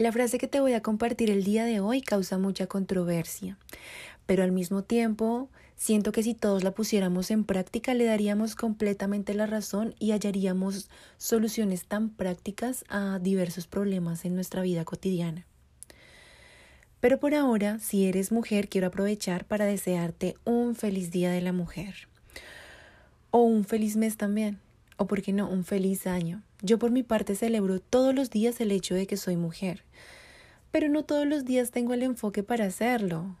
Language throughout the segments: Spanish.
La frase que te voy a compartir el día de hoy causa mucha controversia, pero al mismo tiempo siento que si todos la pusiéramos en práctica le daríamos completamente la razón y hallaríamos soluciones tan prácticas a diversos problemas en nuestra vida cotidiana. Pero por ahora, si eres mujer, quiero aprovechar para desearte un feliz Día de la Mujer. O un feliz mes también. O por qué no, un feliz año. Yo por mi parte celebro todos los días el hecho de que soy mujer. Pero no todos los días tengo el enfoque para hacerlo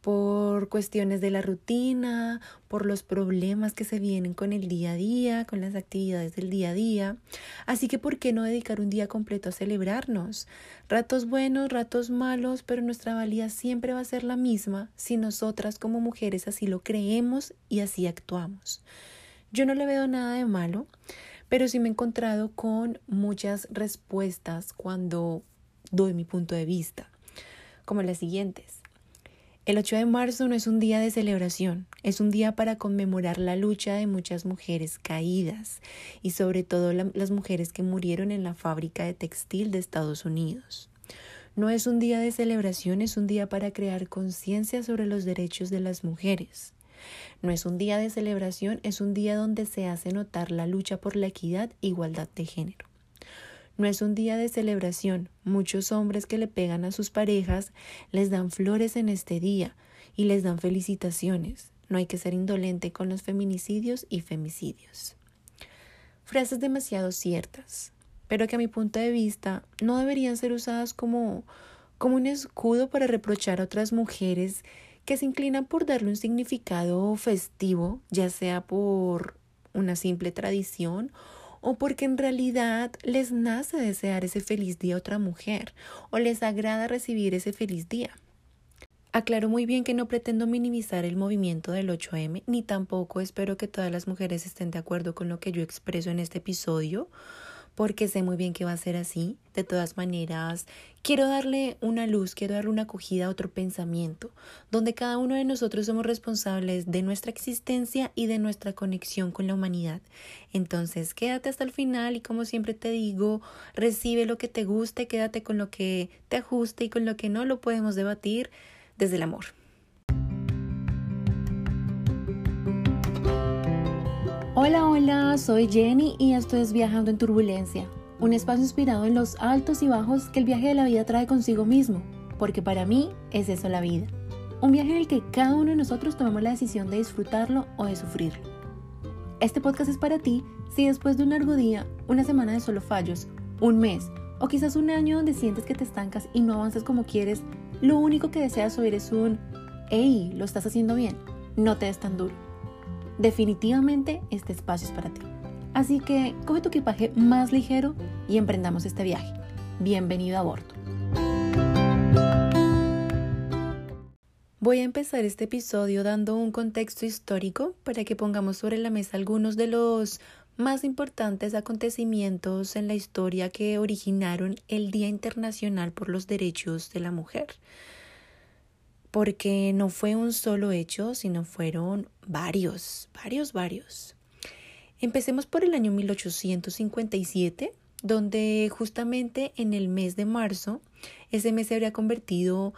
por cuestiones de la rutina, por los problemas que se vienen con el día a día, con las actividades del día a día. Así que, ¿por qué no dedicar un día completo a celebrarnos? Ratos buenos, ratos malos, pero nuestra valía siempre va a ser la misma si nosotras como mujeres así lo creemos y así actuamos. Yo no le veo nada de malo, pero sí me he encontrado con muchas respuestas cuando doy mi punto de vista, como las siguientes. El 8 de marzo no es un día de celebración, es un día para conmemorar la lucha de muchas mujeres caídas y sobre todo las mujeres que murieron en la fábrica de textil de Estados Unidos. No es un día de celebración, es un día para crear conciencia sobre los derechos de las mujeres. No es un día de celebración, es un día donde se hace notar la lucha por la equidad e igualdad de género. No es un día de celebración. Muchos hombres que le pegan a sus parejas les dan flores en este día y les dan felicitaciones. No hay que ser indolente con los feminicidios y femicidios. Frases demasiado ciertas, pero que a mi punto de vista no deberían ser usadas como, como un escudo para reprochar a otras mujeres que se inclinan por darle un significado festivo, ya sea por una simple tradición o porque en realidad les nace desear ese feliz día a otra mujer o les agrada recibir ese feliz día. Aclaro muy bien que no pretendo minimizar el movimiento del 8M, ni tampoco espero que todas las mujeres estén de acuerdo con lo que yo expreso en este episodio, porque sé muy bien que va a ser así. De todas maneras, quiero darle una luz, quiero darle una acogida a otro pensamiento, donde cada uno de nosotros somos responsables de nuestra existencia y de nuestra conexión con la humanidad. Entonces, quédate hasta el final y como siempre te digo, recibe lo que te guste, quédate con lo que te ajuste y con lo que no lo podemos debatir desde el amor. Hola, hola, soy Jenny y esto es Viajando en Turbulencia, un espacio inspirado en los altos y bajos que el viaje de la vida trae consigo mismo, porque para mí es eso la vida. Un viaje en el que cada uno de nosotros tomamos la decisión de disfrutarlo o de sufrirlo. Este podcast es para ti si después de un largo día, una semana de solo fallos, un mes o quizás un año donde sientes que te estancas y no avanzas como quieres, lo único que deseas oír es un ¡Hey! Lo estás haciendo bien, no te des tan duro definitivamente este espacio es para ti. Así que coge tu equipaje más ligero y emprendamos este viaje. Bienvenido a bordo. Voy a empezar este episodio dando un contexto histórico para que pongamos sobre la mesa algunos de los más importantes acontecimientos en la historia que originaron el Día Internacional por los Derechos de la Mujer porque no fue un solo hecho, sino fueron varios, varios, varios. Empecemos por el año 1857, donde justamente en el mes de marzo, ese mes se habría convertido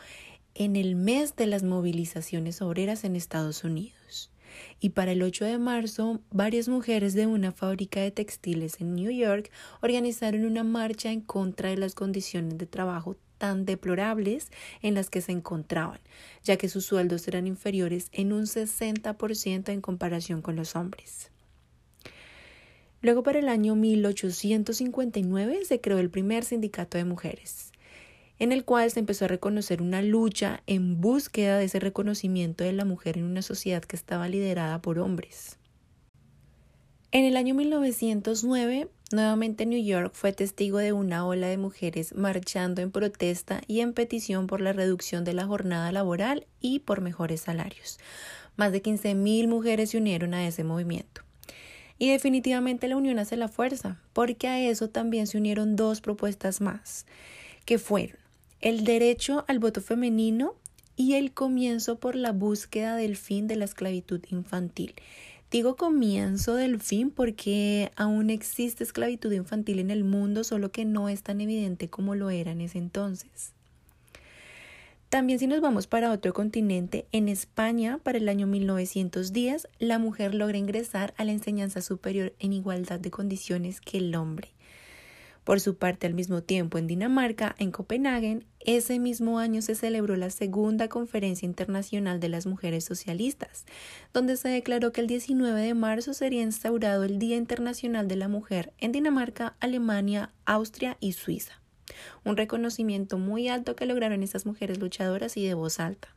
en el mes de las movilizaciones obreras en Estados Unidos. Y para el 8 de marzo, varias mujeres de una fábrica de textiles en New York organizaron una marcha en contra de las condiciones de trabajo tan deplorables en las que se encontraban, ya que sus sueldos eran inferiores en un 60% en comparación con los hombres. Luego, para el año 1859, se creó el primer sindicato de mujeres, en el cual se empezó a reconocer una lucha en búsqueda de ese reconocimiento de la mujer en una sociedad que estaba liderada por hombres. En el año 1909, nuevamente New York fue testigo de una ola de mujeres marchando en protesta y en petición por la reducción de la jornada laboral y por mejores salarios. Más de 15.000 mujeres se unieron a ese movimiento. Y definitivamente la unión hace la fuerza, porque a eso también se unieron dos propuestas más, que fueron el derecho al voto femenino y el comienzo por la búsqueda del fin de la esclavitud infantil Digo comienzo del fin porque aún existe esclavitud infantil en el mundo, solo que no es tan evidente como lo era en ese entonces. También si nos vamos para otro continente, en España, para el año 1910, la mujer logra ingresar a la enseñanza superior en igualdad de condiciones que el hombre. Por su parte, al mismo tiempo, en Dinamarca, en Copenhague, ese mismo año se celebró la segunda Conferencia Internacional de las Mujeres Socialistas, donde se declaró que el 19 de marzo sería instaurado el Día Internacional de la Mujer en Dinamarca, Alemania, Austria y Suiza. Un reconocimiento muy alto que lograron esas mujeres luchadoras y de voz alta.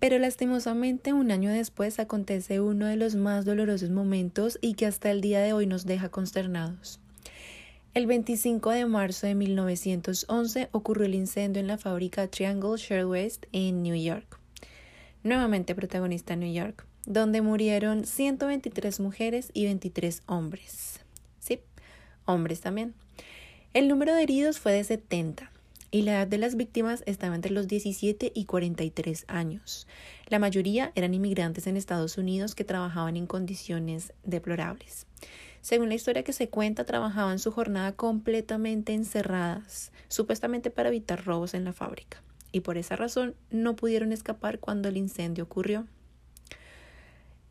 Pero lastimosamente un año después acontece uno de los más dolorosos momentos y que hasta el día de hoy nos deja consternados. El 25 de marzo de 1911 ocurrió el incendio en la fábrica Triangle Shirtwaist en New York. Nuevamente protagonista en New York, donde murieron 123 mujeres y 23 hombres. Sí, hombres también. El número de heridos fue de 70 y la edad de las víctimas estaba entre los 17 y 43 años. La mayoría eran inmigrantes en Estados Unidos que trabajaban en condiciones deplorables. Según la historia que se cuenta, trabajaban su jornada completamente encerradas, supuestamente para evitar robos en la fábrica, y por esa razón no pudieron escapar cuando el incendio ocurrió.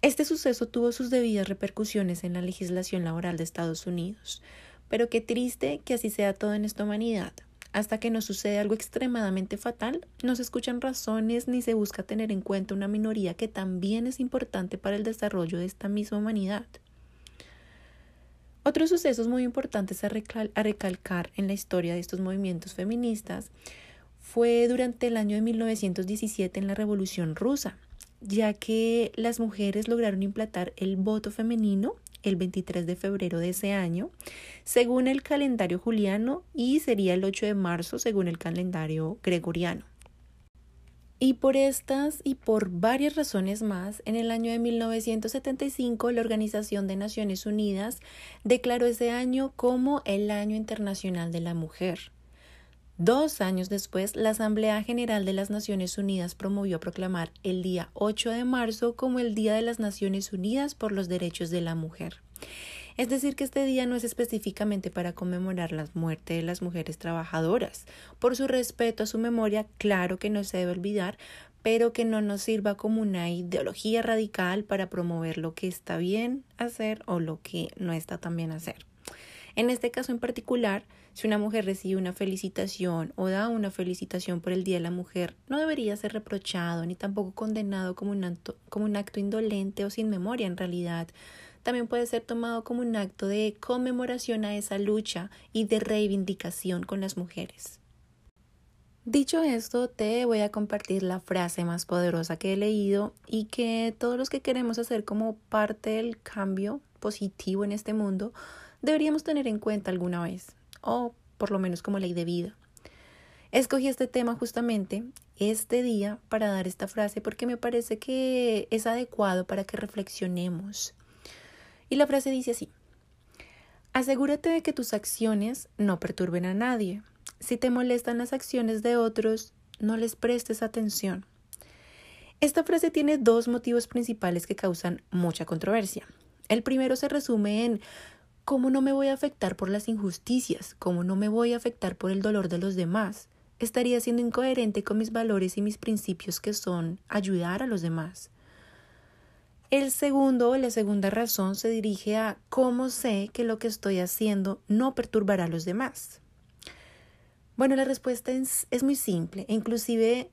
Este suceso tuvo sus debidas repercusiones en la legislación laboral de Estados Unidos, pero qué triste que así sea todo en esta humanidad. Hasta que no sucede algo extremadamente fatal, no se escuchan razones ni se busca tener en cuenta una minoría que también es importante para el desarrollo de esta misma humanidad. Otros sucesos muy importantes a, recalcar en la historia de estos movimientos feministas fue durante el año de 1917 en la Revolución Rusa, ya que las mujeres lograron implantar el voto femenino el 23 de febrero de ese año, según el calendario juliano, y sería el 8 de marzo según el calendario gregoriano. Y por estas y por varias razones más, en el año de 1975 la Organización de Naciones Unidas declaró ese año como el Año Internacional de la Mujer. Dos años después, la Asamblea General de las Naciones Unidas promovió proclamar el día 8 de marzo como el Día de las Naciones Unidas por los Derechos de la Mujer. Es decir, que este día no es específicamente para conmemorar la muerte de las mujeres trabajadoras. Por su respeto a su memoria, claro que no se debe olvidar, pero que no nos sirva como una ideología radical para promover lo que está bien hacer o lo que no está tan bien hacer. En este caso en particular, si una mujer recibe una felicitación o da una felicitación por el Día de la Mujer, no debería ser reprochado ni tampoco condenado como un acto, como un acto indolente o sin memoria en realidad, también puede ser tomado como un acto de conmemoración a esa lucha y de reivindicación con las mujeres. Dicho esto, te voy a compartir la frase más poderosa que he leído y que todos los que queremos hacer como parte del cambio positivo en este mundo deberíamos tener en cuenta alguna vez, o por lo menos como ley de vida. Escogí este tema justamente este día para dar esta frase porque me parece que es adecuado para que reflexionemos y la frase dice así, asegúrate de que tus acciones no perturben a nadie. Si te molestan las acciones de otros, no les prestes atención. Esta frase tiene dos motivos principales que causan mucha controversia. El primero se resume en ¿cómo no me voy a afectar por las injusticias? ¿Cómo no me voy a afectar por el dolor de los demás? Estaría siendo incoherente con mis valores y mis principios que son ayudar a los demás. El segundo, la segunda razón se dirige a cómo sé que lo que estoy haciendo no perturbará a los demás. Bueno, la respuesta es, es muy simple e inclusive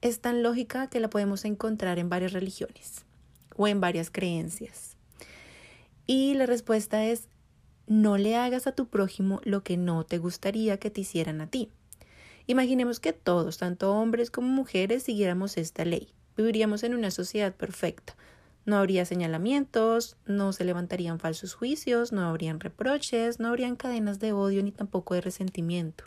es tan lógica que la podemos encontrar en varias religiones o en varias creencias. Y la respuesta es no le hagas a tu prójimo lo que no te gustaría que te hicieran a ti. Imaginemos que todos, tanto hombres como mujeres, siguiéramos esta ley. Viviríamos en una sociedad perfecta, no habría señalamientos, no se levantarían falsos juicios, no habrían reproches, no habrían cadenas de odio ni tampoco de resentimiento.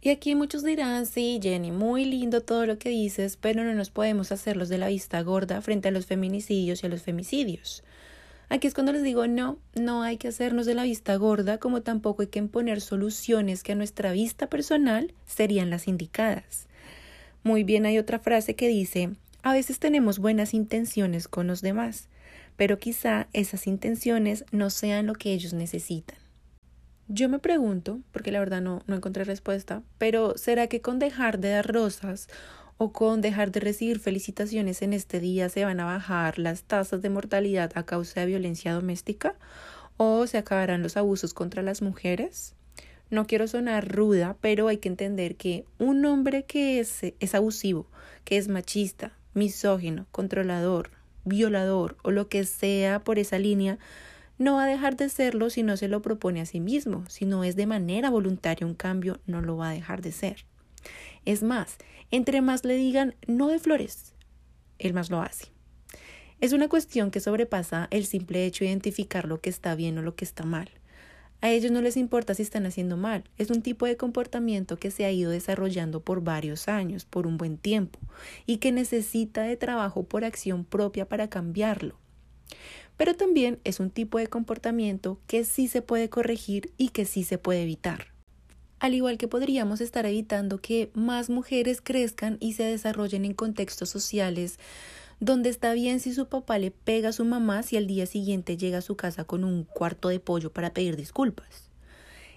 Y aquí muchos dirán, sí, Jenny, muy lindo todo lo que dices, pero no nos podemos hacerlos de la vista gorda frente a los feminicidios y a los femicidios. Aquí es cuando les digo, no, no hay que hacernos de la vista gorda, como tampoco hay que imponer soluciones que a nuestra vista personal serían las indicadas. Muy bien, hay otra frase que dice, a veces tenemos buenas intenciones con los demás, pero quizá esas intenciones no sean lo que ellos necesitan. Yo me pregunto, porque la verdad no, no encontré respuesta, pero ¿será que con dejar de dar rosas o con dejar de recibir felicitaciones en este día se van a bajar las tasas de mortalidad a causa de violencia doméstica? ¿O se acabarán los abusos contra las mujeres? No quiero sonar ruda, pero hay que entender que un hombre que es, es abusivo, que es machista, misógino, controlador, violador o lo que sea por esa línea, no va a dejar de serlo si no se lo propone a sí mismo. Si no es de manera voluntaria un cambio, no lo va a dejar de ser. Es más, entre más le digan no de flores, él más lo hace. Es una cuestión que sobrepasa el simple hecho de identificar lo que está bien o lo que está mal. A ellos no les importa si están haciendo mal. Es un tipo de comportamiento que se ha ido desarrollando por varios años, por un buen tiempo, y que necesita de trabajo por acción propia para cambiarlo pero también es un tipo de comportamiento que sí se puede corregir y que sí se puede evitar. Al igual que podríamos estar evitando que más mujeres crezcan y se desarrollen en contextos sociales donde está bien si su papá le pega a su mamá si al día siguiente llega a su casa con un cuarto de pollo para pedir disculpas.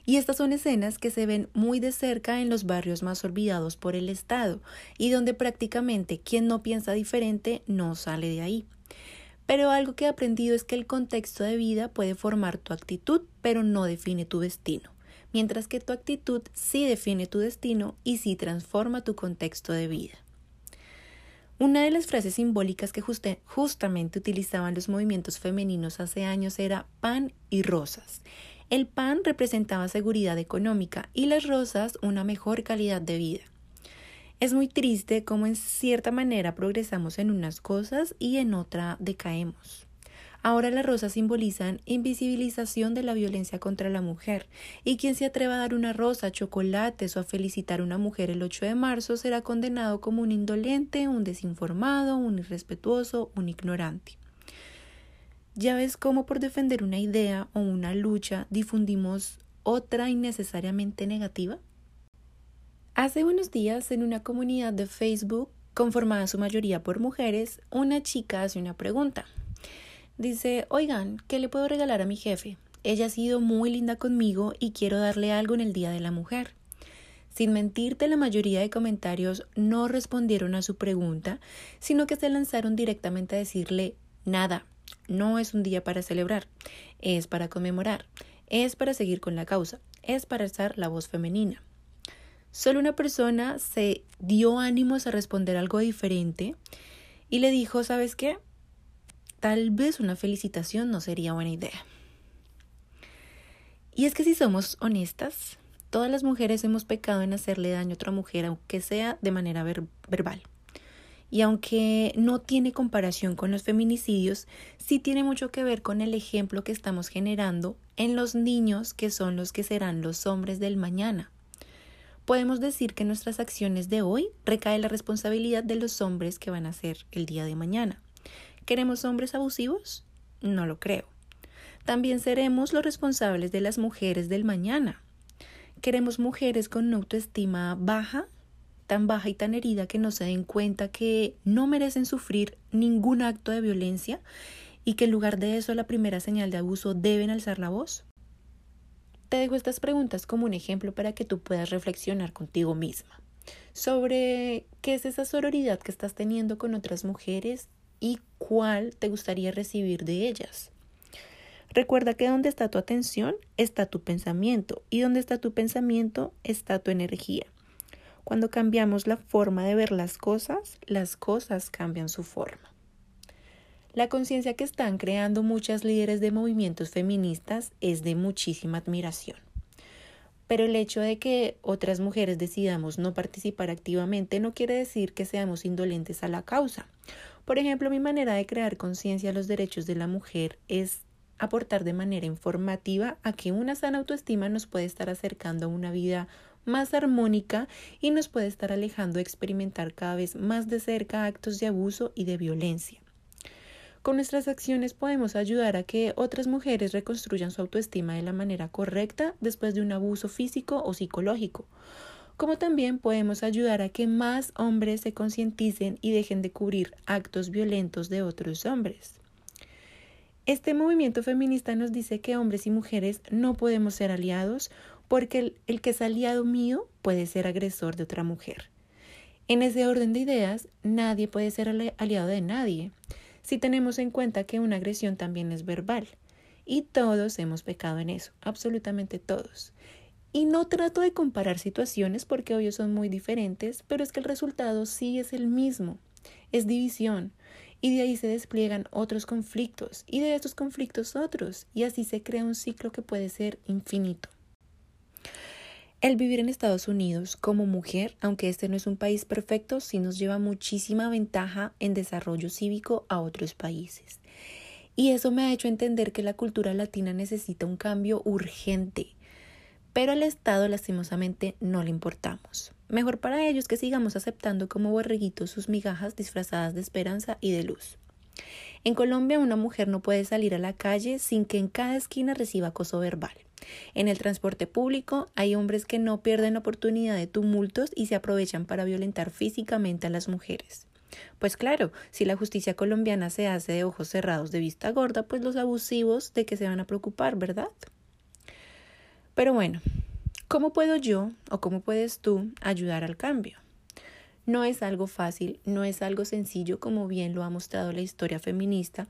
Y estas son escenas que se ven muy de cerca en los barrios más olvidados por el Estado y donde prácticamente quien no piensa diferente no sale de ahí. Pero algo que he aprendido es que el contexto de vida puede formar tu actitud, pero no define tu destino, mientras que tu actitud sí define tu destino y sí transforma tu contexto de vida. Una de las frases simbólicas que justamente utilizaban los movimientos femeninos hace años era pan y rosas. El pan representaba seguridad económica y las rosas una mejor calidad de vida. Es muy triste cómo en cierta manera progresamos en unas cosas y en otra decaemos. Ahora las rosas simbolizan invisibilización de la violencia contra la mujer, y quien se atreva a dar una rosa, chocolates o a felicitar a una mujer el 8 de marzo será condenado como un indolente, un desinformado, un irrespetuoso, un ignorante. Ya ves cómo por defender una idea o una lucha difundimos otra innecesariamente negativa. Hace unos días, en una comunidad de Facebook, conformada su mayoría por mujeres, una chica hace una pregunta. Dice, oigan, ¿qué le puedo regalar a mi jefe? Ella ha sido muy linda conmigo y quiero darle algo en el Día de la Mujer. Sin mentirte, la mayoría de comentarios no respondieron a su pregunta, sino que se lanzaron directamente a decirle nada, no es un día para celebrar, es para conmemorar, es para seguir con la causa, es para alzar la voz femenina. Solo una persona se dio ánimos a responder algo diferente y le dijo, ¿sabes qué? Tal vez una felicitación no sería buena idea. Y es que si somos honestas, todas las mujeres hemos pecado en hacerle daño a otra mujer, aunque sea de manera verbal. Y aunque no tiene comparación con los feminicidios, sí tiene mucho que ver con el ejemplo que estamos generando en los niños que son los que serán los hombres del mañana podemos decir que nuestras acciones de hoy recae la responsabilidad de los hombres que van a ser el día de mañana. ¿Queremos hombres abusivos? No lo creo. También seremos los responsables de las mujeres del mañana. ¿Queremos mujeres con autoestima baja? tan baja y tan herida que no se den cuenta que no merecen sufrir ningún acto de violencia y que en lugar de eso la primera señal de abuso deben alzar la voz? Te dejo estas preguntas como un ejemplo para que tú puedas reflexionar contigo misma sobre qué es esa sororidad que estás teniendo con otras mujeres y cuál te gustaría recibir de ellas. Recuerda que donde está tu atención está tu pensamiento y donde está tu pensamiento está tu energía. Cuando cambiamos la forma de ver las cosas, las cosas cambian su forma. La conciencia que están creando muchas líderes de movimientos feministas es de muchísima admiración. Pero el hecho de que otras mujeres decidamos no participar activamente no quiere decir que seamos indolentes a la causa. Por ejemplo, mi manera de crear conciencia a los derechos de la mujer es aportar de manera informativa a que una sana autoestima nos puede estar acercando a una vida más armónica y nos puede estar alejando de experimentar cada vez más de cerca actos de abuso y de violencia. Con nuestras acciones podemos ayudar a que otras mujeres reconstruyan su autoestima de la manera correcta después de un abuso físico o psicológico, como también podemos ayudar a que más hombres se concienticen y dejen de cubrir actos violentos de otros hombres. Este movimiento feminista nos dice que hombres y mujeres no podemos ser aliados porque el, el, que es aliado mío puede ser agresor de otra mujer. En ese orden de ideas, nadie puede ser aliado de nadie, si tenemos en cuenta que una agresión también es verbal. Y todos hemos pecado en eso, absolutamente todos. Y no trato de comparar situaciones porque obvio son muy diferentes, pero es que el resultado sí es el mismo. Es división. Y de ahí se despliegan otros conflictos y de estos conflictos otros. Y así se crea un ciclo que puede ser infinito. El vivir en Estados Unidos como mujer, aunque este no es un país perfecto, sí nos lleva muchísima ventaja en desarrollo cívico a otros países. Y eso me ha hecho entender que la cultura latina necesita un cambio urgente pero al Estado lastimosamente no le importamos. Mejor para ellos que sigamos aceptando como borreguitos sus migajas disfrazadas de esperanza y de luz. En Colombia una mujer no puede salir a la calle sin que en cada esquina reciba acoso verbal. En el transporte público hay hombres que no pierden oportunidad de tumultos y se aprovechan para violentar físicamente a las mujeres. Pues claro, si la justicia colombiana se hace de ojos cerrados de vista gorda, pues los abusivos de que se van a preocupar, ¿verdad? Pero bueno, ¿cómo puedo yo o cómo puedes tú ayudar al cambio? No es algo fácil, no es algo sencillo como bien lo ha mostrado la historia feminista,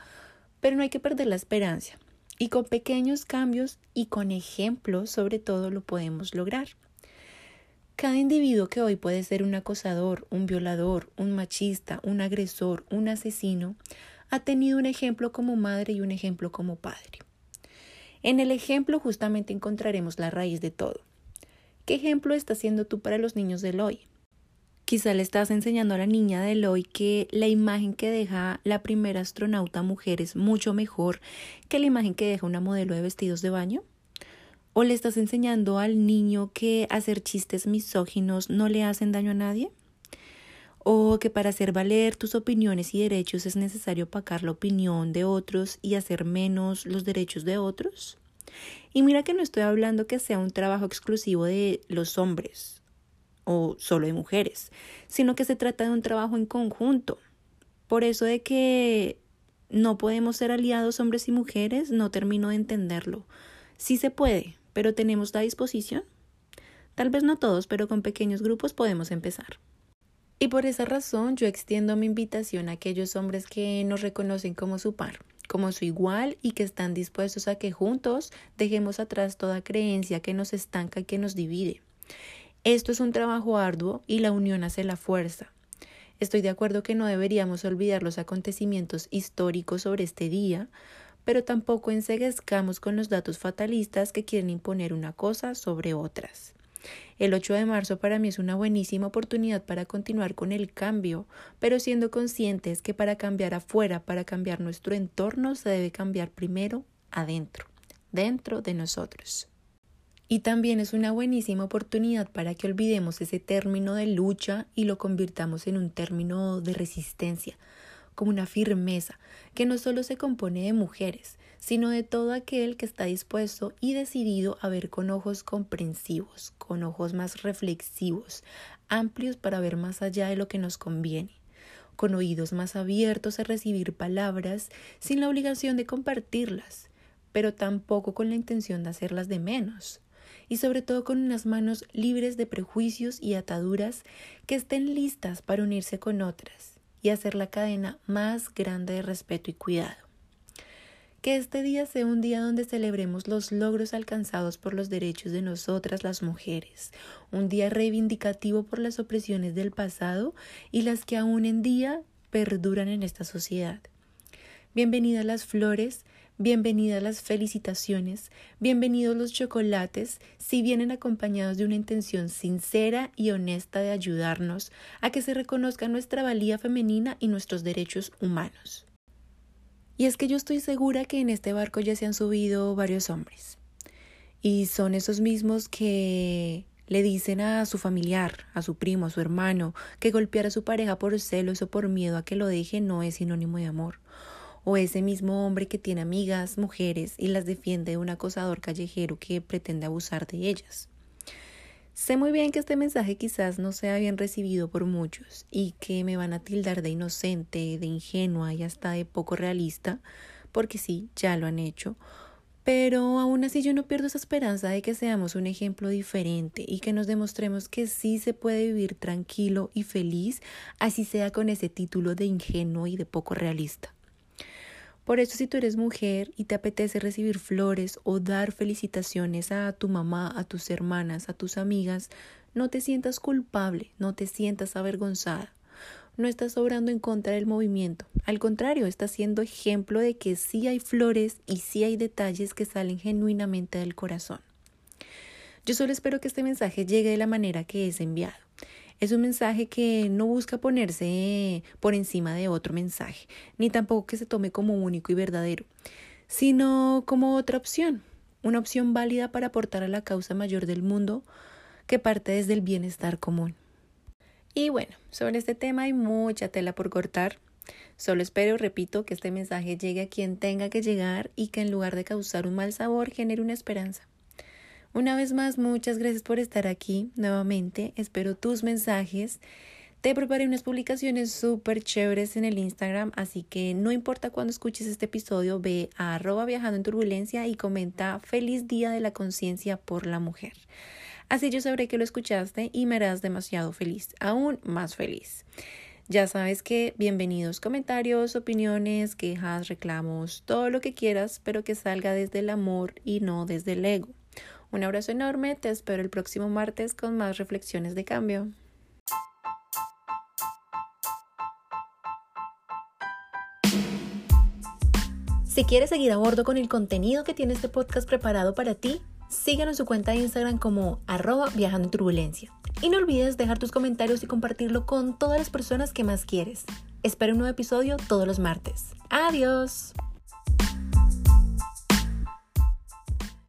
pero no hay que perder la esperanza. Y con pequeños cambios y con ejemplos sobre todo lo podemos lograr. Cada individuo que hoy puede ser un acosador, un violador, un machista, un agresor, un asesino, ha tenido un ejemplo como madre y un ejemplo como padre. En el ejemplo justamente encontraremos la raíz de todo. ¿Qué ejemplo estás haciendo tú para los niños del hoy? Quizá le estás enseñando a la niña del hoy que la imagen que deja la primera astronauta mujer es mucho mejor que la imagen que deja una modelo de vestidos de baño. ¿O le estás enseñando al niño que hacer chistes misóginos no le hacen daño a nadie? ¿O que para hacer valer tus opiniones y derechos es necesario opacar la opinión de otros y hacer menos los derechos de otros? Y mira que no estoy hablando que sea un trabajo exclusivo de los hombres o solo de mujeres, sino que se trata de un trabajo en conjunto. Por eso de que no podemos ser aliados hombres y mujeres, no termino de entenderlo. Sí se puede, pero ¿tenemos la disposición? Tal vez no todos, pero con pequeños grupos podemos empezar. Y por esa razón yo extiendo mi invitación a aquellos hombres que nos reconocen como su par, como su igual y que están dispuestos a que juntos dejemos atrás toda creencia que nos estanca y que nos divide. Esto es un trabajo arduo y la unión hace la fuerza. Estoy de acuerdo que no deberíamos olvidar los acontecimientos históricos sobre este día, pero tampoco enseguezcamos con los datos fatalistas que quieren imponer una cosa sobre otras. El 8 de marzo para mí es una buenísima oportunidad para continuar con el cambio, pero siendo conscientes que para cambiar afuera, para cambiar nuestro entorno, se debe cambiar primero adentro, dentro de nosotros. Y también es una buenísima oportunidad para que olvidemos ese término de lucha y lo convirtamos en un término de resistencia, como una firmeza que no solo se compone de mujeres, sino de todo aquel que está dispuesto y decidido a ver con ojos comprensivos, con ojos más reflexivos, amplios para ver más allá de lo que nos conviene, con oídos más abiertos a recibir palabras sin la obligación de compartirlas, pero tampoco con la intención de hacerlas de menos, y sobre todo con unas manos libres de prejuicios y ataduras que estén listas para unirse con otras y hacer la cadena más grande de respeto y cuidado. Que este día sea un día donde celebremos los logros alcanzados por los derechos de nosotras las mujeres, un día reivindicativo por las opresiones del pasado y las que aún en día perduran en esta sociedad. Bienvenidas las flores, Bienvenidas las felicitaciones, bienvenidos los chocolates, si vienen acompañados de una intención sincera y honesta de ayudarnos a que se reconozca nuestra valía femenina y nuestros derechos humanos. Y es que yo estoy segura que en este barco ya se han subido varios hombres. Y son esos mismos que le dicen a su familiar, a su primo, a su hermano, que golpear a su pareja por celos o por miedo a que lo deje no es sinónimo de amor o ese mismo hombre que tiene amigas, mujeres y las defiende de un acosador callejero que pretende abusar de ellas. Sé muy bien que este mensaje quizás no sea bien recibido por muchos y que me van a tildar de inocente, de ingenua y hasta de poco realista, porque sí, ya lo han hecho, pero aún así yo no pierdo esa esperanza de que seamos un ejemplo diferente y que nos demostremos que sí se puede vivir tranquilo y feliz, así sea con ese título de ingenuo y de poco realista. Por eso si tú eres mujer y te apetece recibir flores o dar felicitaciones a tu mamá, a tus hermanas, a tus amigas, no te sientas culpable, no te sientas avergonzada no estás obrando en contra del movimiento. Al contrario, estás siendo ejemplo de que sí hay flores y sí hay detalles que salen genuinamente del corazón. Yo solo espero que este mensaje llegue de la manera que es enviado. Es un mensaje que no busca ponerse por encima de otro mensaje, ni tampoco que se tome como único y verdadero, sino como otra opción, una opción válida para aportar a la causa mayor del mundo que parte desde el bienestar común. Y bueno, sobre este tema hay mucha tela por cortar. Solo espero, repito, que este mensaje llegue a quien tenga que llegar y que en lugar de causar un mal sabor genere una esperanza. Una vez más, muchas gracias por estar aquí nuevamente. Espero tus mensajes. Te preparé unas publicaciones súper chéveres en el Instagram, así que no importa cuándo escuches este episodio, ve a arroba viajando en turbulencia y comenta feliz día de la conciencia por la mujer. Así yo sabré que lo escuchaste y me harás demasiado feliz, aún más feliz. Ya sabes que bienvenidos comentarios, opiniones, quejas, reclamos, todo lo que quieras, pero que salga desde el amor y no desde el ego. Un abrazo enorme, te espero el próximo martes con más reflexiones de cambio. Si quieres seguir a bordo con el contenido que tiene este podcast preparado para ti, Síguenos en su cuenta de Instagram como arroba viajando en turbulencia. Y no olvides dejar tus comentarios y compartirlo con todas las personas que más quieres. Espero un nuevo episodio todos los martes. Adiós.